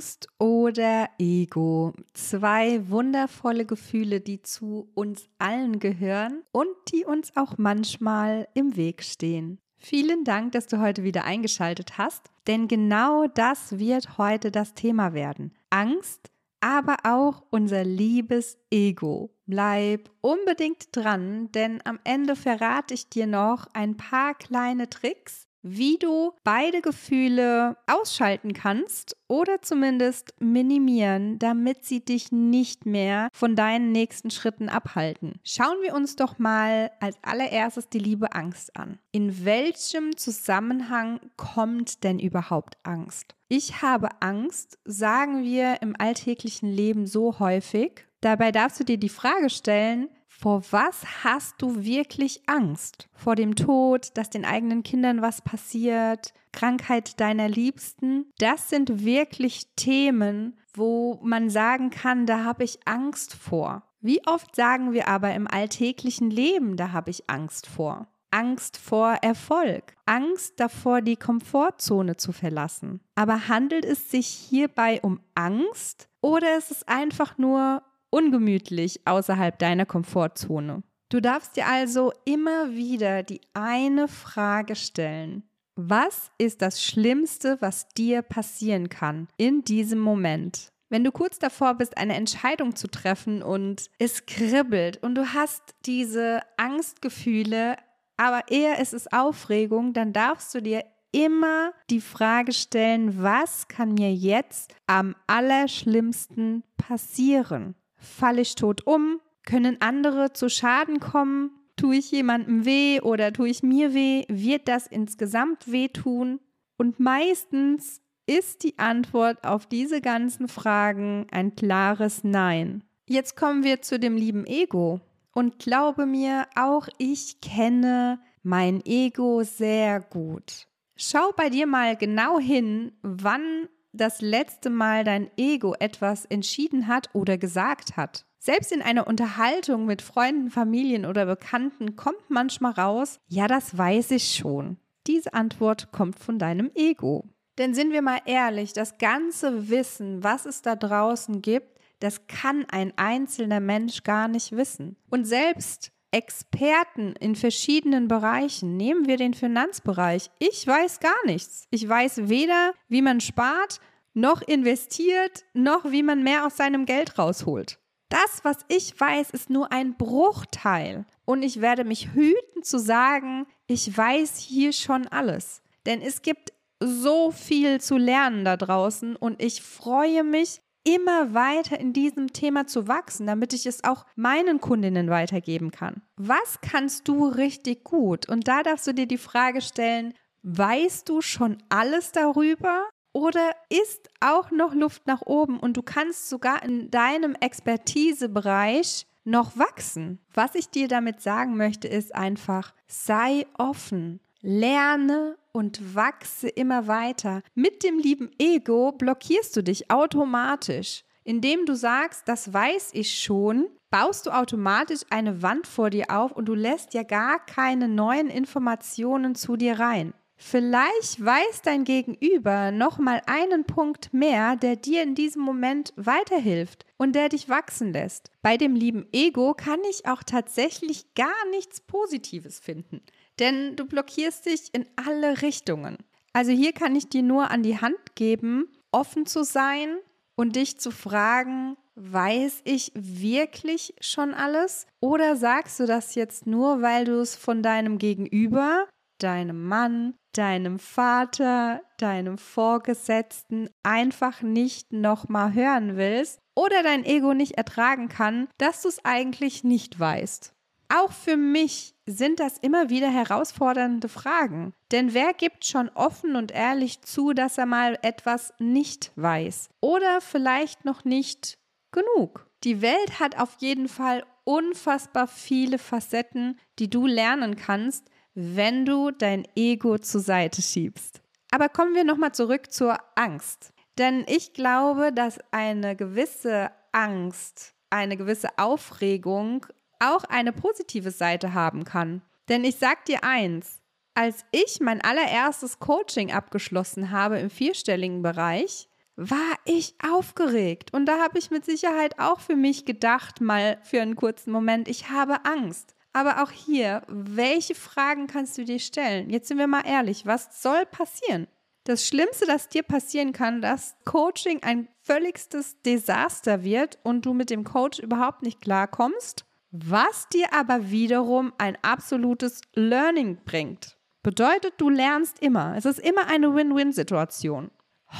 Angst oder Ego. Zwei wundervolle Gefühle, die zu uns allen gehören und die uns auch manchmal im Weg stehen. Vielen Dank, dass du heute wieder eingeschaltet hast, denn genau das wird heute das Thema werden. Angst, aber auch unser liebes Ego. Bleib unbedingt dran, denn am Ende verrate ich dir noch ein paar kleine Tricks, wie du beide Gefühle ausschalten kannst oder zumindest minimieren, damit sie dich nicht mehr von deinen nächsten Schritten abhalten. Schauen wir uns doch mal als allererstes die liebe Angst an. In welchem Zusammenhang kommt denn überhaupt Angst? Ich habe Angst, sagen wir im alltäglichen Leben so häufig. Dabei darfst du dir die Frage stellen, vor was hast du wirklich Angst? Vor dem Tod, dass den eigenen Kindern was passiert, Krankheit deiner Liebsten? Das sind wirklich Themen, wo man sagen kann, da habe ich Angst vor. Wie oft sagen wir aber im alltäglichen Leben, da habe ich Angst vor? Angst vor Erfolg, Angst davor, die Komfortzone zu verlassen. Aber handelt es sich hierbei um Angst oder ist es einfach nur ungemütlich außerhalb deiner Komfortzone. Du darfst dir also immer wieder die eine Frage stellen. Was ist das Schlimmste, was dir passieren kann in diesem Moment? Wenn du kurz davor bist, eine Entscheidung zu treffen und es kribbelt und du hast diese Angstgefühle, aber eher ist es Aufregung, dann darfst du dir immer die Frage stellen, was kann mir jetzt am allerschlimmsten passieren? Falle ich tot um? Können andere zu Schaden kommen? Tue ich jemandem weh oder tue ich mir weh? Wird das insgesamt wehtun? Und meistens ist die Antwort auf diese ganzen Fragen ein klares Nein. Jetzt kommen wir zu dem lieben Ego. Und glaube mir, auch ich kenne mein Ego sehr gut. Schau bei dir mal genau hin, wann das letzte Mal dein Ego etwas entschieden hat oder gesagt hat. Selbst in einer Unterhaltung mit Freunden, Familien oder Bekannten kommt manchmal raus, ja, das weiß ich schon. Diese Antwort kommt von deinem Ego. Denn sind wir mal ehrlich, das ganze Wissen, was es da draußen gibt, das kann ein einzelner Mensch gar nicht wissen. Und selbst Experten in verschiedenen Bereichen. Nehmen wir den Finanzbereich. Ich weiß gar nichts. Ich weiß weder, wie man spart, noch investiert, noch wie man mehr aus seinem Geld rausholt. Das, was ich weiß, ist nur ein Bruchteil. Und ich werde mich hüten zu sagen, ich weiß hier schon alles. Denn es gibt so viel zu lernen da draußen und ich freue mich, immer weiter in diesem Thema zu wachsen, damit ich es auch meinen Kundinnen weitergeben kann. Was kannst du richtig gut? Und da darfst du dir die Frage stellen, weißt du schon alles darüber? Oder ist auch noch Luft nach oben und du kannst sogar in deinem Expertisebereich noch wachsen? Was ich dir damit sagen möchte, ist einfach, sei offen, lerne und wachse immer weiter. Mit dem lieben Ego blockierst du dich automatisch. Indem du sagst, das weiß ich schon, baust du automatisch eine Wand vor dir auf und du lässt ja gar keine neuen Informationen zu dir rein. Vielleicht weiß dein Gegenüber noch mal einen Punkt mehr, der dir in diesem Moment weiterhilft und der dich wachsen lässt. Bei dem lieben Ego kann ich auch tatsächlich gar nichts Positives finden denn du blockierst dich in alle Richtungen. Also hier kann ich dir nur an die Hand geben, offen zu sein und dich zu fragen, weiß ich wirklich schon alles? Oder sagst du das jetzt nur, weil du es von deinem Gegenüber, deinem Mann, deinem Vater, deinem Vorgesetzten einfach nicht nochmal hören willst oder dein Ego nicht ertragen kann, dass du es eigentlich nicht weißt? Auch für mich sind das immer wieder herausfordernde Fragen. Denn wer gibt schon offen und ehrlich zu, dass er mal etwas nicht weiß oder vielleicht noch nicht genug? Die Welt hat auf jeden Fall unfassbar viele Facetten, die du lernen kannst, wenn du dein Ego zur Seite schiebst. Aber kommen wir nochmal zurück zur Angst. Denn ich glaube, dass eine gewisse Angst, eine gewisse Aufregung auch eine positive Seite haben kann. Denn ich sag dir eins, als ich mein allererstes Coaching abgeschlossen habe im vierstelligen Bereich, war ich aufgeregt. Und da habe ich mit Sicherheit auch für mich gedacht, mal für einen kurzen Moment, ich habe Angst. Aber auch hier, welche Fragen kannst du dir stellen? Jetzt sind wir mal ehrlich, was soll passieren? Das Schlimmste, das dir passieren kann, dass Coaching ein völligstes Desaster wird und du mit dem Coach überhaupt nicht klarkommst, was dir aber wiederum ein absolutes Learning bringt. Bedeutet, du lernst immer. Es ist immer eine Win-Win-Situation.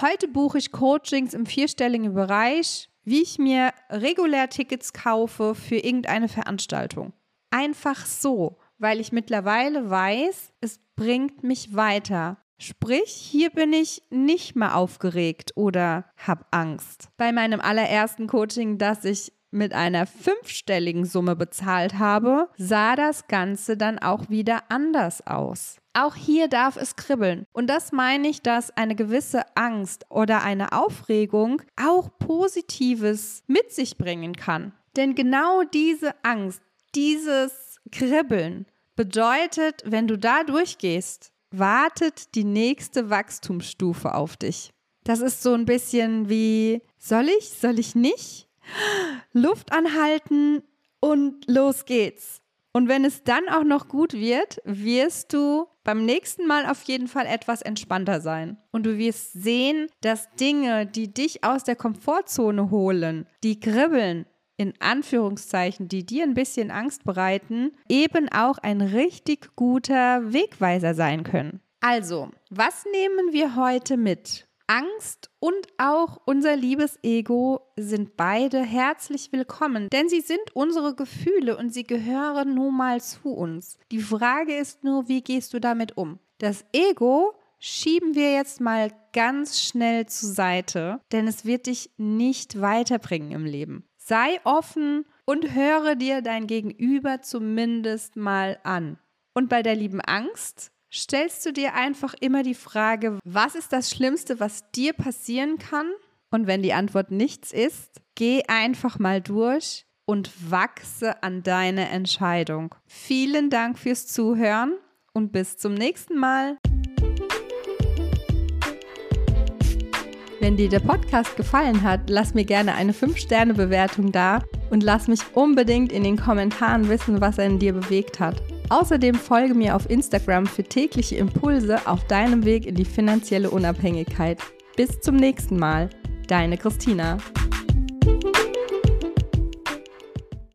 Heute buche ich Coachings im vierstelligen Bereich, wie ich mir regulär Tickets kaufe für irgendeine Veranstaltung. Einfach so, weil ich mittlerweile weiß, es bringt mich weiter. Sprich, hier bin ich nicht mehr aufgeregt oder habe Angst. Bei meinem allerersten Coaching, das ich mit einer fünfstelligen Summe bezahlt habe, sah das Ganze dann auch wieder anders aus. Auch hier darf es kribbeln. Und das meine ich, dass eine gewisse Angst oder eine Aufregung auch Positives mit sich bringen kann. Denn genau diese Angst, dieses Kribbeln bedeutet, wenn du da durchgehst, wartet die nächste Wachstumsstufe auf dich. Das ist so ein bisschen wie, soll ich, soll ich nicht? Luft anhalten und los geht's. Und wenn es dann auch noch gut wird, wirst du beim nächsten Mal auf jeden Fall etwas entspannter sein. Und du wirst sehen, dass Dinge, die dich aus der Komfortzone holen, die kribbeln, in Anführungszeichen, die dir ein bisschen Angst bereiten, eben auch ein richtig guter Wegweiser sein können. Also, was nehmen wir heute mit? Angst und auch unser liebes Ego sind beide herzlich willkommen, denn sie sind unsere Gefühle und sie gehören nun mal zu uns. Die Frage ist nur, wie gehst du damit um? Das Ego schieben wir jetzt mal ganz schnell zur Seite, denn es wird dich nicht weiterbringen im Leben. Sei offen und höre dir dein Gegenüber zumindest mal an. Und bei der lieben Angst stellst du dir einfach immer die Frage, was ist das Schlimmste, was dir passieren kann? Und wenn die Antwort nichts ist, geh einfach mal durch und wachse an deine Entscheidung. Vielen Dank fürs Zuhören und bis zum nächsten Mal. Wenn dir der Podcast gefallen hat, lass mir gerne eine 5-Sterne-Bewertung da und lass mich unbedingt in den Kommentaren wissen, was er in dir bewegt hat. Außerdem folge mir auf Instagram für tägliche Impulse auf deinem Weg in die finanzielle Unabhängigkeit. Bis zum nächsten Mal, deine Christina.